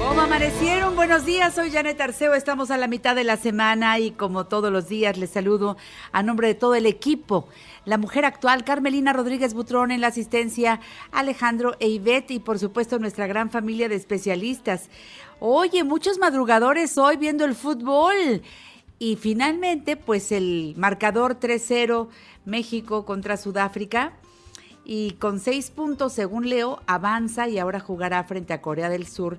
¿Cómo amanecieron? Buenos días, soy Janet Arceo, estamos a la mitad de la semana y como todos los días les saludo a nombre de todo el equipo. La mujer actual, Carmelina Rodríguez Butrón en la asistencia, Alejandro e Ivette y por supuesto nuestra gran familia de especialistas. Oye, muchos madrugadores hoy viendo el fútbol. Y finalmente, pues el marcador 3-0 México contra Sudáfrica y con seis puntos, según Leo, avanza y ahora jugará frente a Corea del Sur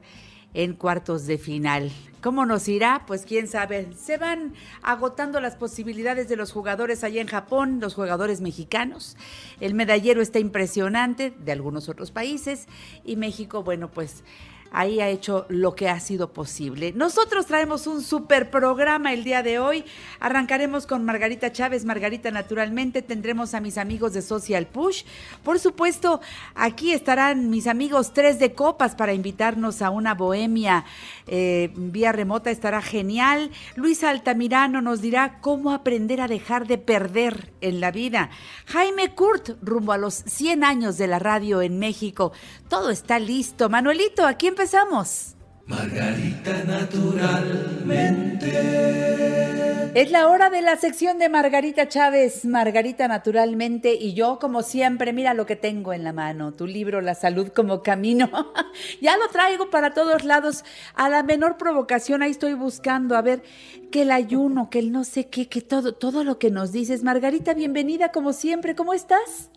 en cuartos de final. ¿Cómo nos irá? Pues quién sabe. Se van agotando las posibilidades de los jugadores allá en Japón, los jugadores mexicanos. El medallero está impresionante de algunos otros países y México, bueno, pues ahí ha hecho lo que ha sido posible. Nosotros traemos un super programa el día de hoy. Arrancaremos con Margarita Chávez, Margarita naturalmente. Tendremos a mis amigos de Social Push. Por supuesto, aquí estarán mis amigos Tres de Copas para invitarnos a una bohemia eh, vía remota. Estará genial. Luis Altamirano nos dirá cómo aprender a dejar de perder en la vida. Jaime Kurt, rumbo a los 100 años de la radio en México. Todo está listo. Manuelito, aquí empezamos. Margarita naturalmente. Es la hora de la sección de Margarita Chávez, Margarita naturalmente y yo como siempre, mira lo que tengo en la mano, tu libro La salud como camino. ya lo traigo para todos lados, a la menor provocación ahí estoy buscando a ver que el ayuno, que el no sé qué, que todo todo lo que nos dices. Margarita, bienvenida como siempre, ¿cómo estás?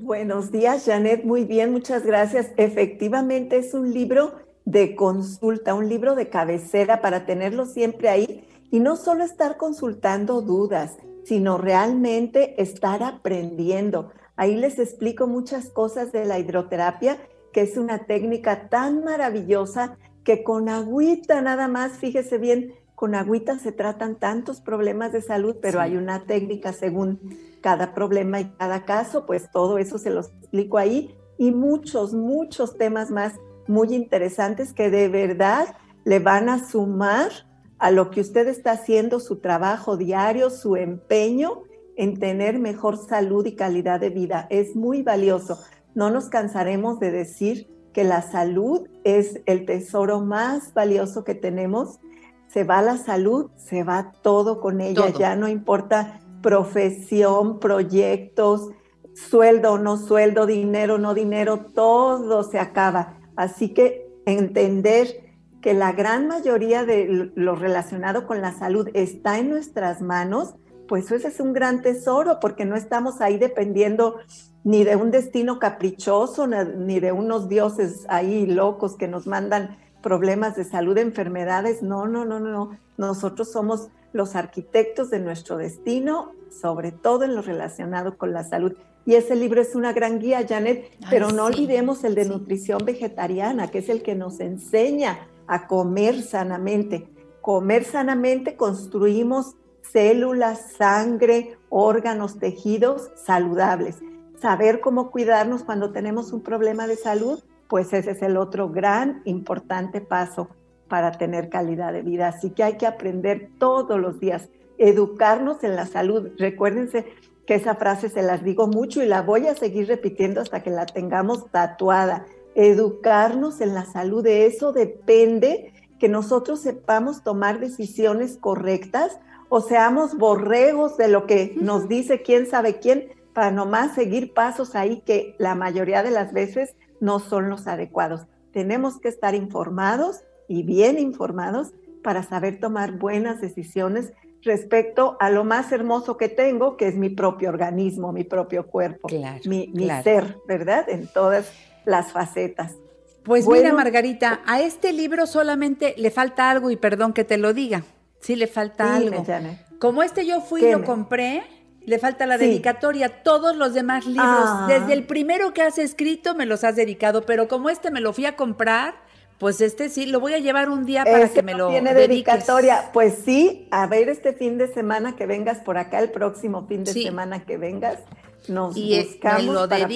Buenos días, Janet. Muy bien, muchas gracias. Efectivamente, es un libro de consulta, un libro de cabecera para tenerlo siempre ahí y no solo estar consultando dudas, sino realmente estar aprendiendo. Ahí les explico muchas cosas de la hidroterapia, que es una técnica tan maravillosa que con agüita nada más, fíjese bien, con agüita se tratan tantos problemas de salud, pero hay una técnica según cada problema y cada caso, pues todo eso se los explico ahí y muchos, muchos temas más muy interesantes que de verdad le van a sumar a lo que usted está haciendo, su trabajo diario, su empeño en tener mejor salud y calidad de vida. Es muy valioso. No nos cansaremos de decir que la salud es el tesoro más valioso que tenemos. Se va la salud, se va todo con ella, ya no importa profesión, proyectos, sueldo o no sueldo, dinero o no dinero, todo se acaba. Así que entender que la gran mayoría de lo relacionado con la salud está en nuestras manos, pues eso es un gran tesoro porque no estamos ahí dependiendo ni de un destino caprichoso, ni de unos dioses ahí locos que nos mandan problemas de salud, enfermedades. No, no, no, no. Nosotros somos los arquitectos de nuestro destino, sobre todo en lo relacionado con la salud. Y ese libro es una gran guía, Janet, pero no olvidemos el de nutrición vegetariana, que es el que nos enseña a comer sanamente. Comer sanamente construimos células, sangre, órganos, tejidos saludables. Saber cómo cuidarnos cuando tenemos un problema de salud, pues ese es el otro gran, importante paso para tener calidad de vida. Así que hay que aprender todos los días, educarnos en la salud. Recuérdense que esa frase se las digo mucho y la voy a seguir repitiendo hasta que la tengamos tatuada. Educarnos en la salud, de eso depende que nosotros sepamos tomar decisiones correctas o seamos borregos de lo que nos dice quién sabe quién para nomás seguir pasos ahí que la mayoría de las veces no son los adecuados. Tenemos que estar informados y bien informados para saber tomar buenas decisiones respecto a lo más hermoso que tengo, que es mi propio organismo, mi propio cuerpo, mi, ser, ¿verdad? En todas las facetas. Pues mira, Margarita, a este libro solamente le falta algo y perdón que te lo diga. Sí, le falta algo. Como este yo fui y lo compré, le falta la dedicatoria. Todos los demás libros, ah. desde el primero que has escrito, me los has dedicado, pero como este me lo fui a comprar, Pues este sí, lo voy a llevar un día para que me lo tiene dedicatoria. Pues sí, a ver este fin de semana que vengas por acá, el próximo fin de semana que vengas, nos eh, buscamos para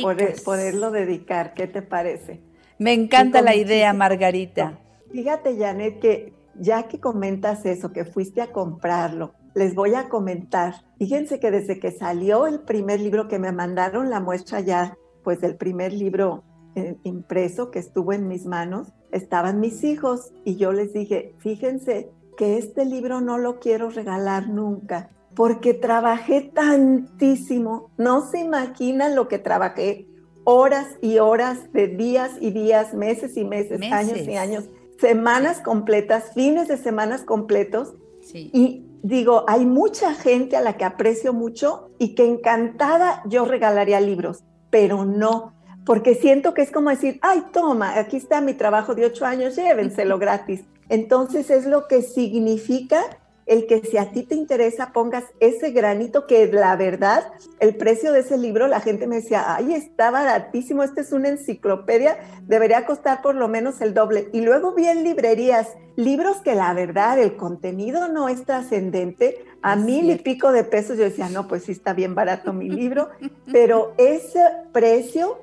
poderlo dedicar. ¿Qué te parece? Me encanta la idea, Margarita. Fíjate, Janet, que ya que comentas eso, que fuiste a comprarlo, les voy a comentar. Fíjense que desde que salió el primer libro que me mandaron, la muestra ya, pues del primer libro eh, impreso que estuvo en mis manos, estaban mis hijos y yo les dije, fíjense que este libro no lo quiero regalar nunca, porque trabajé tantísimo, no se imaginan lo que trabajé, horas y horas de días y días, meses y meses, años y años, semanas completas, fines de semanas completos. Y digo, hay mucha gente a la que aprecio mucho y que encantada yo regalaría libros, pero no, porque siento que es como decir, ay, toma, aquí está mi trabajo de ocho años, llévenselo gratis. Entonces es lo que significa el que si a ti te interesa pongas ese granito que la verdad, el precio de ese libro, la gente me decía, ay, está baratísimo, esta es una enciclopedia, debería costar por lo menos el doble. Y luego vi en librerías libros que la verdad, el contenido no es trascendente, a mil y pico de pesos, yo decía, no, pues sí está bien barato mi libro, pero ese precio,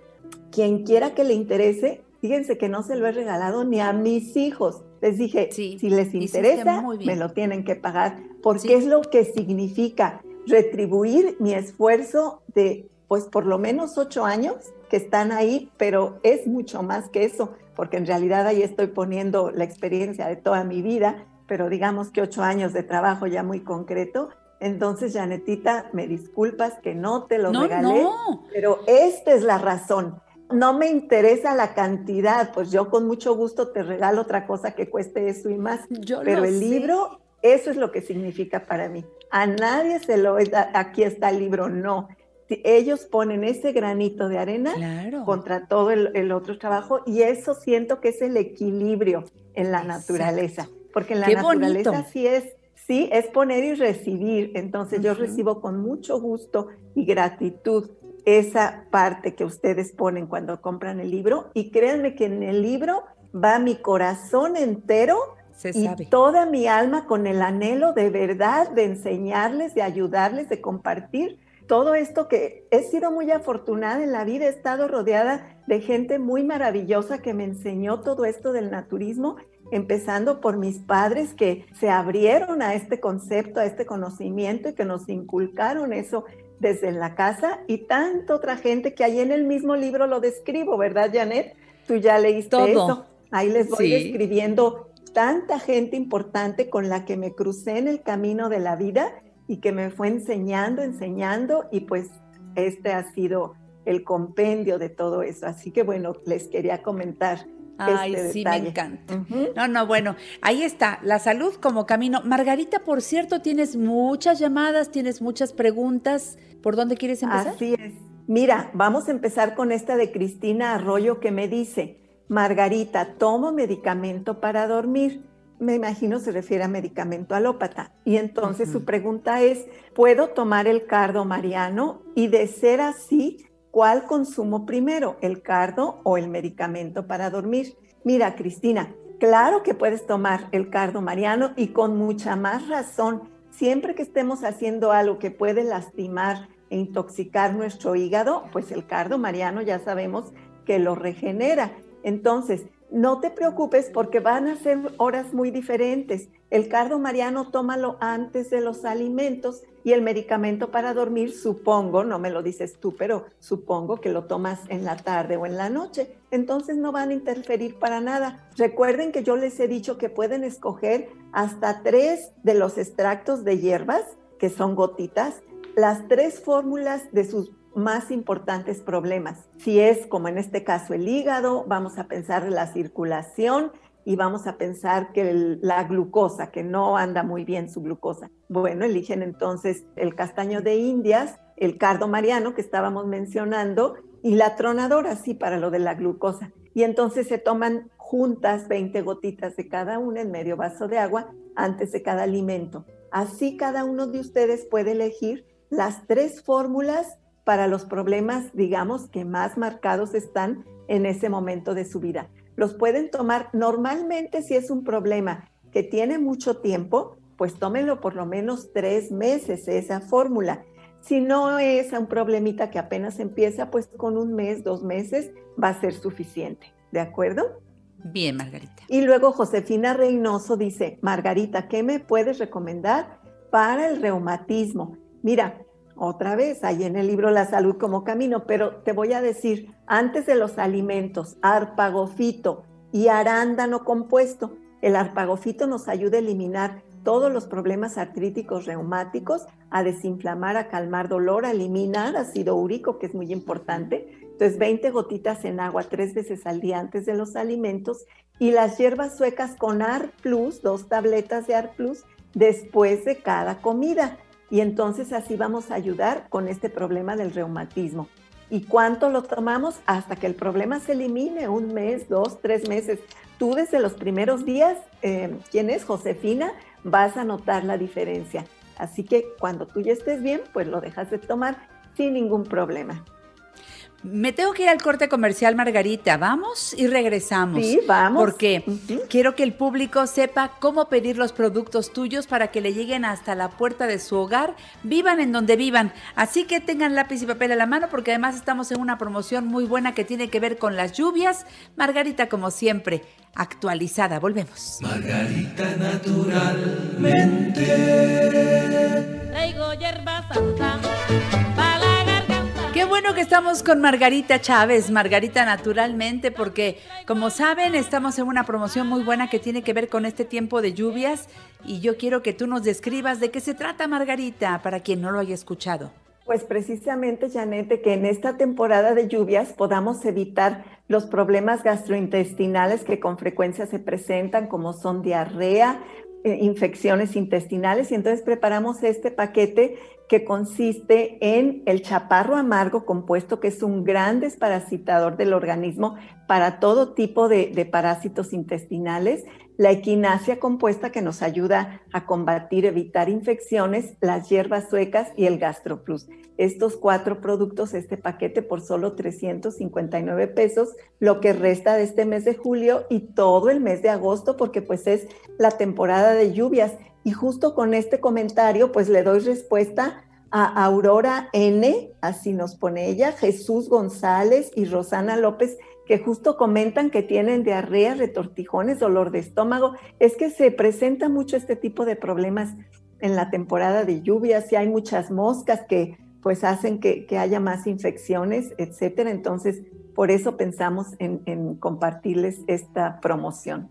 quien quiera que le interese, fíjense que no se lo he regalado ni a mis hijos. Les dije, si les interesa, me lo tienen que pagar, porque es lo que significa retribuir mi esfuerzo de, pues, por lo menos ocho años que están ahí, pero es mucho más que eso, porque en realidad ahí estoy poniendo la experiencia de toda mi vida, pero digamos que ocho años de trabajo ya muy concreto. Entonces, Janetita, me disculpas que no te lo regalé, pero esta es la razón no me interesa la cantidad, pues yo con mucho gusto te regalo otra cosa que cueste eso y más. Pero el libro, eso es lo que significa para mí. A nadie se lo aquí está el libro, no. Ellos ponen ese granito de arena contra todo el, otro trabajo y eso siento que es el equilibrio en la naturaleza, porque en la naturaleza sí es sí es poner y recibir. Entonces yo recibo con mucho gusto y gratitud esa parte que ustedes ponen cuando compran el libro. Y créanme que en el libro va mi corazón entero y toda mi alma con el anhelo de verdad de enseñarles, de ayudarles, de compartir todo esto que he sido muy afortunada en la vida, he estado rodeada de gente muy maravillosa que me enseñó todo esto del naturismo, empezando por mis padres que se abrieron a este concepto, a este conocimiento y que nos inculcaron eso desde la casa y tanta otra gente que ahí en el mismo libro lo describo, ¿verdad, Janet? Tú ya leíste eso. Ahí les voy describiendo tanta gente importante con la que me crucé en el camino de la vida y que me fue enseñando, enseñando y pues este ha sido el compendio de todo eso. Así que bueno, les quería comentar Ay, este sí, me encanta. No, no, bueno, ahí está, la salud como camino. Margarita, por cierto, tienes muchas llamadas, tienes muchas preguntas. ¿Por dónde quieres empezar? Así es. Mira, vamos a empezar con esta de Cristina Arroyo que me dice, Margarita, tomo medicamento para dormir. Me imagino se refiere a medicamento alópata. Y entonces su pregunta es, ¿puedo tomar el cardo mariano? Y de ser así, ¿Cuál consumo primero, el cardo o el medicamento para dormir? Mira, Cristina, claro que puedes tomar el cardo mariano y con mucha más razón. Siempre que estemos haciendo algo que puede lastimar e intoxicar nuestro hígado, pues el cardo mariano ya sabemos que lo regenera. Entonces, no te preocupes porque van a ser horas muy diferentes. El cardo mariano tómalo antes de los alimentos y el medicamento para dormir, supongo, no me lo dices tú, pero supongo que lo tomas en la tarde o en la noche. Entonces no van a interferir para nada. Recuerden que yo les he dicho que pueden escoger hasta tres de los extractos de hierbas, que son gotitas, las tres fórmulas de sus más importantes problemas. Si es como en este caso el hígado, vamos a pensar en la circulación y vamos a pensar que la glucosa, que no anda muy bien su glucosa. Bueno, eligen entonces el castaño de Indias, el cardo mariano que estábamos mencionando y la tronadora, sí, para lo de la glucosa. Y entonces se toman juntas 20 gotitas de cada una en medio vaso de agua antes de cada alimento. Así cada uno de ustedes puede elegir las tres fórmulas para los problemas, digamos, que más marcados están en ese momento de su vida. los pueden tomar normalmente si es un problema que tiene mucho tiempo, pues tómenlo por lo menos tres meses esa fórmula. Si no es un problemita que apenas empieza, pues con un mes, dos meses va a ser suficiente. ¿De acuerdo? Bien, Margarita. Y luego Josefina Reynoso dice, Margarita, ¿qué me puedes recomendar para el reumatismo? Mira, otra vez, ahí en el libro La salud como camino, pero te voy a decir, antes de los alimentos, arpagofito y arándano compuesto, el arpagofito nos ayuda a eliminar todos los problemas artríticos reumáticos, a desinflamar, a calmar dolor, a eliminar ácido úrico, que es muy importante. Entonces, 20 gotitas en agua tres veces al día antes de los alimentos y las hierbas suecas con AR Plus, dos tabletas de AR Plus, después de cada comida. Y entonces así vamos a ayudar con este problema del reumatismo. ¿Y cuánto lo tomamos? Hasta que el problema se elimine, un mes, dos, tres meses. Tú desde los primeros días, eh, ¿quién es? Josefina, vas a notar la diferencia. Así que cuando tú ya estés bien, pues lo dejas de tomar sin ningún problema. Me tengo que ir al corte comercial, Margarita. Vamos y regresamos. Sí, vamos. Porque quiero que el público sepa cómo pedir los productos tuyos para que le lleguen hasta la puerta de su hogar, vivan en donde vivan. Así que tengan lápiz y papel a la mano porque además estamos en una promoción muy buena que tiene que ver con las lluvias. Margarita, como siempre, actualizada. Volvemos. Margarita naturalmente. Qué bueno que estamos con Margarita Chávez, Margarita naturalmente, porque como saben estamos en una promoción muy buena que tiene que ver con este tiempo de lluvias y yo quiero que tú nos describas de qué se trata Margarita, para quien no lo haya escuchado. Pues precisamente, Janete, que en esta temporada de lluvias podamos evitar los problemas gastrointestinales que con frecuencia se presentan, como son diarrea, eh, infecciones intestinales, y entonces preparamos este paquete que consiste en el chaparro amargo compuesto, que es un gran desparasitador del organismo para todo tipo de, parásitos intestinales, la equinacia compuesta que nos ayuda a combatir, evitar infecciones, las hierbas suecas y el gastroplus. Estos cuatro productos, este paquete por solo 359 pesos, lo que resta de este mes de julio y todo el mes de agosto, porque pues es la temporada de lluvias. Y justo con este comentario, pues le doy respuesta a Aurora N, así nos pone ella, Jesús González y Rosana López, que justo comentan que tienen diarrea, retortijones, dolor de estómago. Es que se presenta mucho este tipo de problemas en la temporada de lluvias y hay muchas moscas que pues hacen que, haya más infecciones, etcétera. Entonces, por eso pensamos en compartirles esta promoción.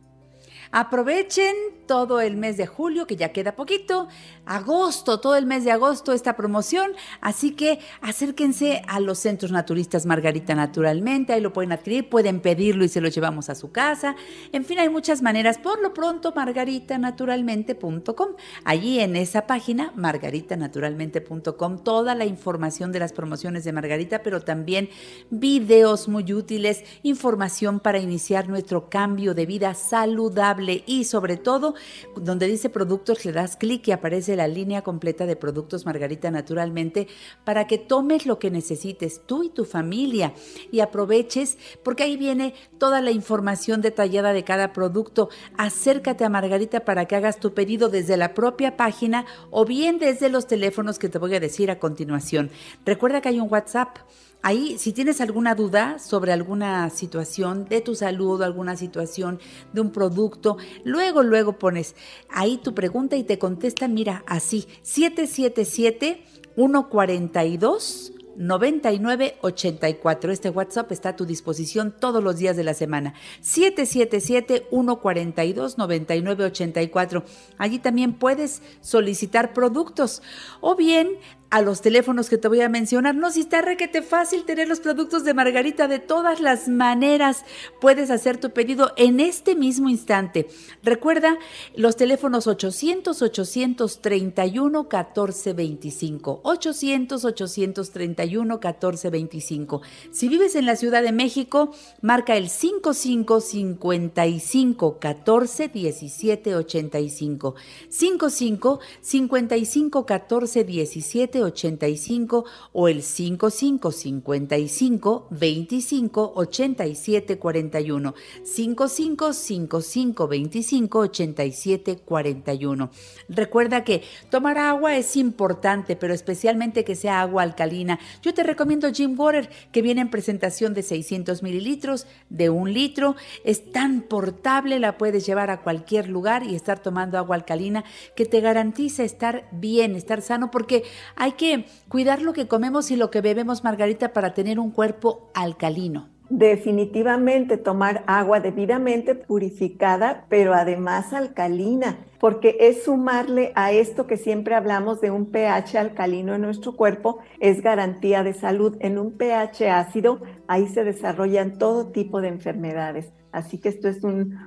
Aprovechen todo el mes de julio, que ya queda poquito, agosto, todo el mes de agosto esta promoción, así que acérquense a los centros naturistas Margarita Naturalmente, ahí lo pueden adquirir, pueden pedirlo y se lo llevamos a su casa. En fin, hay muchas maneras. Por lo pronto, margaritanaturalmente.com. Allí en esa página, margaritanaturalmente.com, toda la información de las promociones de Margarita, pero también videos muy útiles, información para iniciar nuestro cambio de vida saludable y sobre todo donde dice productos le das clic y aparece la línea completa de productos Margarita naturalmente para que tomes lo que necesites tú y tu familia y aproveches porque ahí viene toda la información detallada de cada producto. Acércate a Margarita para que hagas tu pedido desde la propia página o bien desde los teléfonos que te voy a decir a continuación. Recuerda que hay un WhatsApp Ahí, si tienes alguna duda sobre alguna situación de tu salud, alguna situación de un producto, luego, luego pones ahí tu pregunta y te contestan, mira, así, 777 142 9984. Este WhatsApp está a tu disposición todos los días de la semana. 777-142-9984. Allí también puedes solicitar productos o bien a los teléfonos que te voy a mencionar. No, si está requete fácil tener los productos de Margarita de todas las maneras. Puedes hacer tu pedido en este mismo instante. Recuerda los teléfonos 800 831 1425. 800 831 1425. Si vives en la Ciudad de México, marca el 55 55 14 17 85. 55 55 14 17 85 o el 55 55 25 87 41. 55 55 25 87 41. Recuerda que tomar agua es importante, pero especialmente que sea agua alcalina. Yo te recomiendo Jim Water, que viene en presentación de 600 mililitros, de un litro. Es tan portable, la puedes llevar a cualquier lugar y estar tomando agua alcalina que te garantiza estar bien, estar sano, porque hay que cuidar lo que comemos y lo que bebemos, Margarita, para tener un cuerpo alcalino. Definitivamente tomar agua debidamente purificada, pero además alcalina, porque es sumarle a esto que siempre hablamos de un pH alcalino en nuestro cuerpo, es garantía de salud. En un pH ácido, ahí se desarrollan todo tipo de enfermedades. Así que esto es un,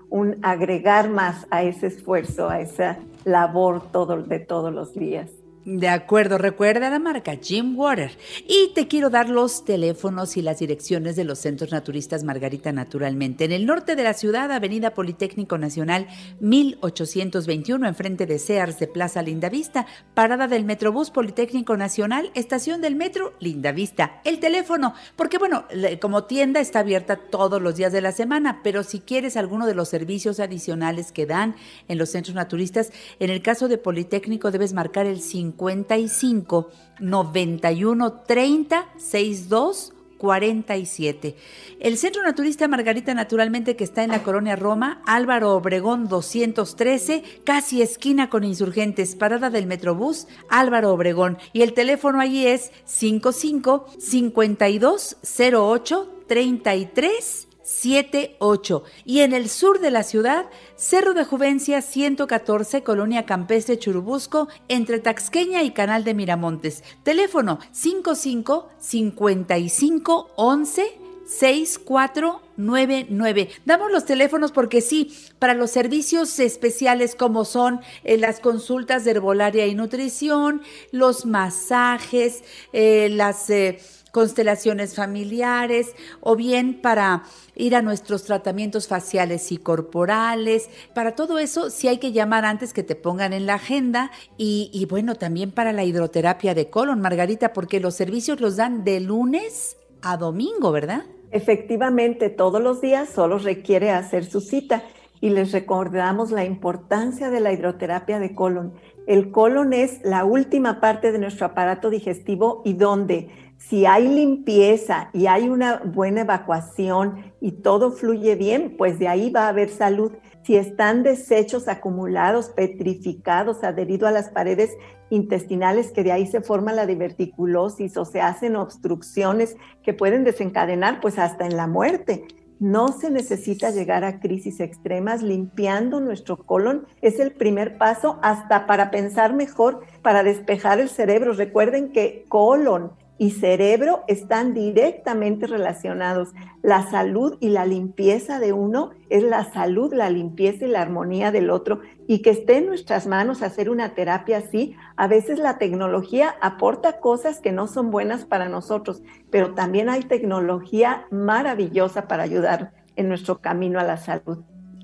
agregar más a ese esfuerzo, a esa labor de todos los días. De acuerdo, recuerda la marca Jim Water. Y te quiero dar los teléfonos y las direcciones de los centros naturistas Margarita Naturalmente. En el norte de la ciudad, Avenida Politécnico Nacional 1821, enfrente de Sears de Plaza Lindavista, parada del Metrobús Politécnico Nacional, estación del metro Lindavista. El teléfono, porque bueno, como tienda está abierta todos los días de la semana, pero si quieres alguno de los servicios adicionales que dan en los centros naturistas, en el caso de Politécnico debes marcar el 5 55 91 30 62 47. El Centro Naturista Margarita Naturalmente que está en la colonia Roma, Álvaro Obregón 213, casi esquina con insurgentes, parada del Metrobús, Álvaro Obregón. Y el teléfono allí es 55 52 08 33 78 y en el sur de la ciudad, Cerro de Juvencia 114, Colonia Campestre Churubusco, entre Taxqueña y Canal de Miramontes. Teléfono 55 55 11 6499. Damos los teléfonos porque sí, para los servicios especiales como son eh, las consultas de herbolaria y nutrición, los masajes, eh, las... Eh, constelaciones familiares o bien para ir a nuestros tratamientos faciales y corporales. Para todo eso sí hay que llamar antes que te pongan en la agenda y, bueno, también para la hidroterapia de colon, Margarita, porque los servicios los dan de lunes a domingo, ¿verdad? Efectivamente, todos los días solo requiere hacer su cita y les recordamos la importancia de la hidroterapia de colon. El colon es la última parte de nuestro aparato digestivo y donde si hay limpieza y hay una buena evacuación y todo fluye bien, pues de ahí va a haber salud. Si están desechos acumulados, petrificados, adheridos a las paredes intestinales, que de ahí se forma la diverticulosis o se hacen obstrucciones que pueden desencadenar pues hasta en la muerte. No se necesita llegar a crisis extremas. Limpiando nuestro colon es el primer paso hasta para pensar mejor, para despejar el cerebro. Recuerden que colon y cerebro están directamente relacionados. La salud y la limpieza de uno es la salud, la limpieza y la armonía del otro. Y que esté en nuestras manos hacer una terapia así, a veces la tecnología aporta cosas que no son buenas para nosotros, pero también hay tecnología maravillosa para ayudar en nuestro camino a la salud.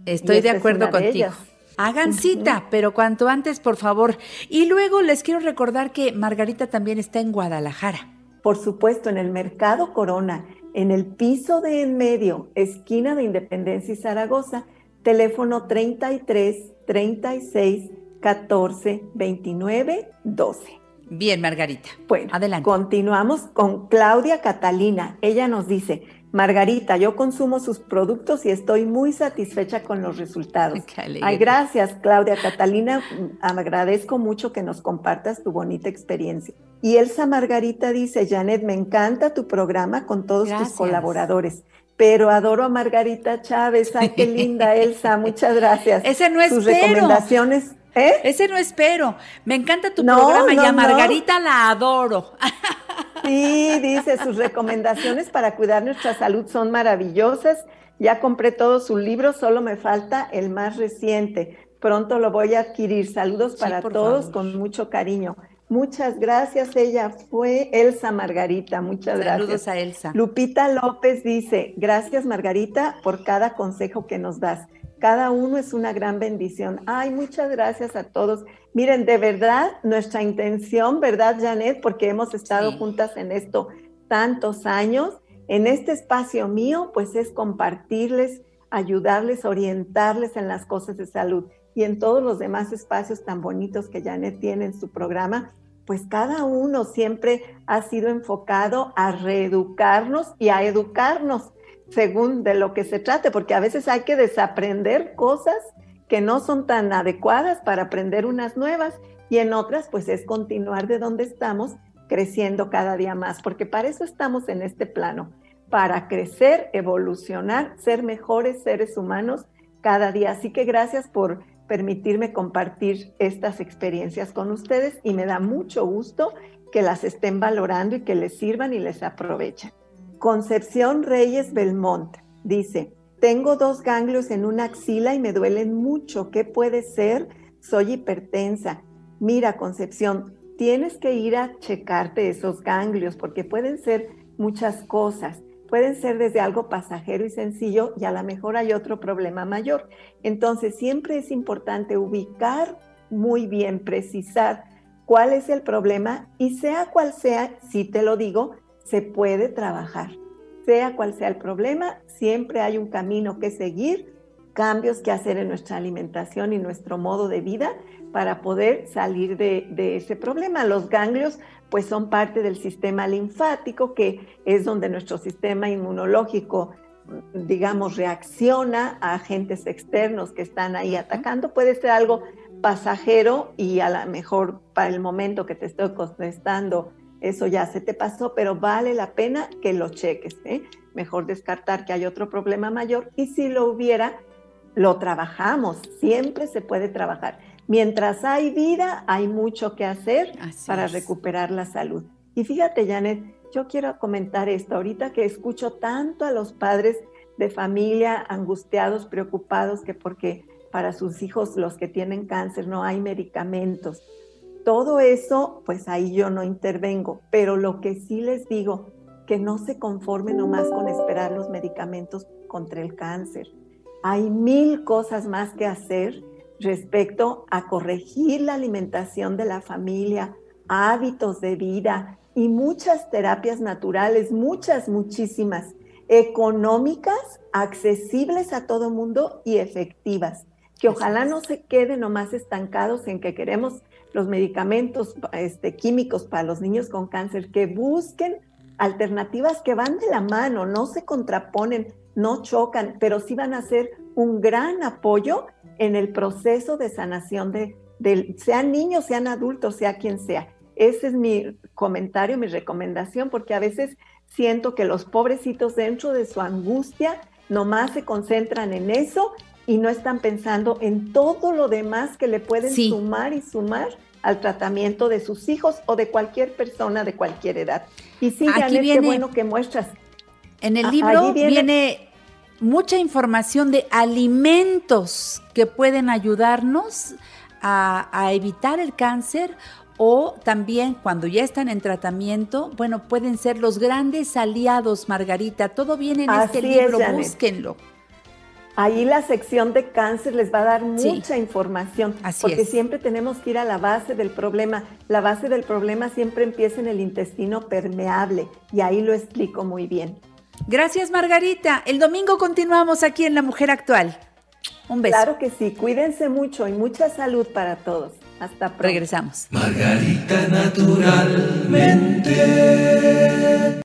Estoy de acuerdo contigo. Hagan cita, pero cuanto antes, por favor. Y luego les quiero recordar que Margarita también está en Guadalajara por supuesto, en el Mercado Corona, en el piso de en medio, esquina de Independencia y Zaragoza, teléfono 33 36 14 29 12. Bien, Margarita. Bueno, adelante. Continuamos con Claudia Catalina. Ella nos dice, Margarita, yo consumo sus productos y estoy muy satisfecha con los resultados. Ay, gracias, Claudia Catalina. Agradezco mucho que nos compartas tu bonita experiencia. Y Elsa Margarita dice, Janet, me encanta tu programa con todos tus colaboradores pero adoro a Margarita Chávez. Ay, qué linda, Elsa, muchas gracias. Ese no es Sus recomendaciones. ¿eh? Ese no espero. Me encanta tu programa y a Margarita la adoro. Sí, dice, sus recomendaciones para cuidar nuestra salud son maravillosas. Ya compré todos sus libros, solo me falta el más reciente. Pronto lo voy a adquirir. Saludos para todos con mucho cariño. Muchas gracias. Ella fue Elsa Margarita. Muchas gracias. Saludos a Elsa. Lupita López dice, gracias Margarita por cada consejo que nos das. Cada uno es una gran bendición. Ay, muchas gracias a todos. Miren, de verdad, nuestra intención, ¿verdad, Janet? Porque hemos estado juntas en esto tantos años. En este espacio mío, pues es compartirles, ayudarles, orientarles en las cosas de salud. Y en todos los demás espacios tan bonitos que Janet tiene en su programa, pues cada uno siempre ha sido enfocado a reeducarnos y a educarnos según de lo que se trate, porque a veces hay que desaprender cosas que no son tan adecuadas para aprender unas nuevas y en otras pues es continuar de donde estamos creciendo cada día más, porque para eso estamos en este plano, para crecer, evolucionar, ser mejores seres humanos cada día. Así que gracias por permitirme compartir estas experiencias con ustedes y me da mucho gusto que las estén valorando y que les sirvan y les aprovechen. Concepción Reyes Belmont dice, tengo dos ganglios en una axila y me duelen mucho. ¿Qué puede ser? Soy hipertensa. Mira, Concepción, tienes que ir a checarte esos ganglios porque pueden ser muchas cosas. Pueden ser desde algo pasajero y sencillo y a lo mejor hay otro problema mayor. Entonces, siempre es importante ubicar muy bien, precisar cuál es el problema y sea cual sea, si te lo digo, se puede trabajar. Sea cual sea el problema, siempre hay un camino que seguir, cambios que hacer en nuestra alimentación y nuestro modo de vida para poder salir de, ese problema. Los ganglios pues son parte del sistema linfático, que es donde nuestro sistema inmunológico digamos, reacciona a agentes externos que están ahí atacando. Puede ser algo pasajero y a lo mejor para el momento que te estoy contestando eso ya se te pasó, pero vale la pena que lo cheques. ¿eh? Mejor descartar que hay otro problema mayor y si lo hubiera, lo trabajamos. Siempre se puede trabajar. Mientras hay vida, hay mucho que hacer para recuperar la salud. Y fíjate, Janet, yo quiero comentar esto. Ahorita que escucho tanto a los padres de familia angustiados, preocupados, que porque para sus hijos, los que tienen cáncer, no hay medicamentos todo eso, pues ahí yo no intervengo, pero lo que sí les digo, que no se conformen nomás con esperar los medicamentos contra el cáncer. Hay mil cosas más que hacer respecto a corregir la alimentación de la familia, hábitos de vida y muchas terapias naturales, muchas, muchísimas, económicas, accesibles a todo mundo y efectivas, que ojalá no se queden nomás estancados en que queremos los medicamentos este, químicos para los niños con cáncer, que busquen alternativas que van de la mano, no se contraponen, no chocan, pero sí van a ser un gran apoyo en el proceso de sanación de, sean niños, sean adultos, sea quien sea. Ese es mi comentario, mi recomendación, porque a veces siento que los pobrecitos dentro de su angustia nomás se concentran en eso y no están pensando en todo lo demás que le pueden sumar y sumar al tratamiento de sus hijos o de cualquier persona de cualquier edad. Y sí, Aquí viene, qué bueno que muestras. En el libro viene, mucha información de alimentos que pueden ayudarnos a, a, evitar el cáncer o también cuando ya están en tratamiento, bueno, pueden ser los grandes aliados, Margarita. Todo viene en este libro, búsquenlo. Ahí la sección de cáncer les va a dar mucha información, porque siempre tenemos que ir a la base del problema. La base del problema siempre empieza en el intestino permeable y ahí lo explico muy bien. Gracias Margarita. El domingo continuamos aquí en La Mujer Actual. Un beso. Claro que sí. Cuídense mucho y mucha salud para todos. Hasta pronto. Regresamos. Margarita naturalmente.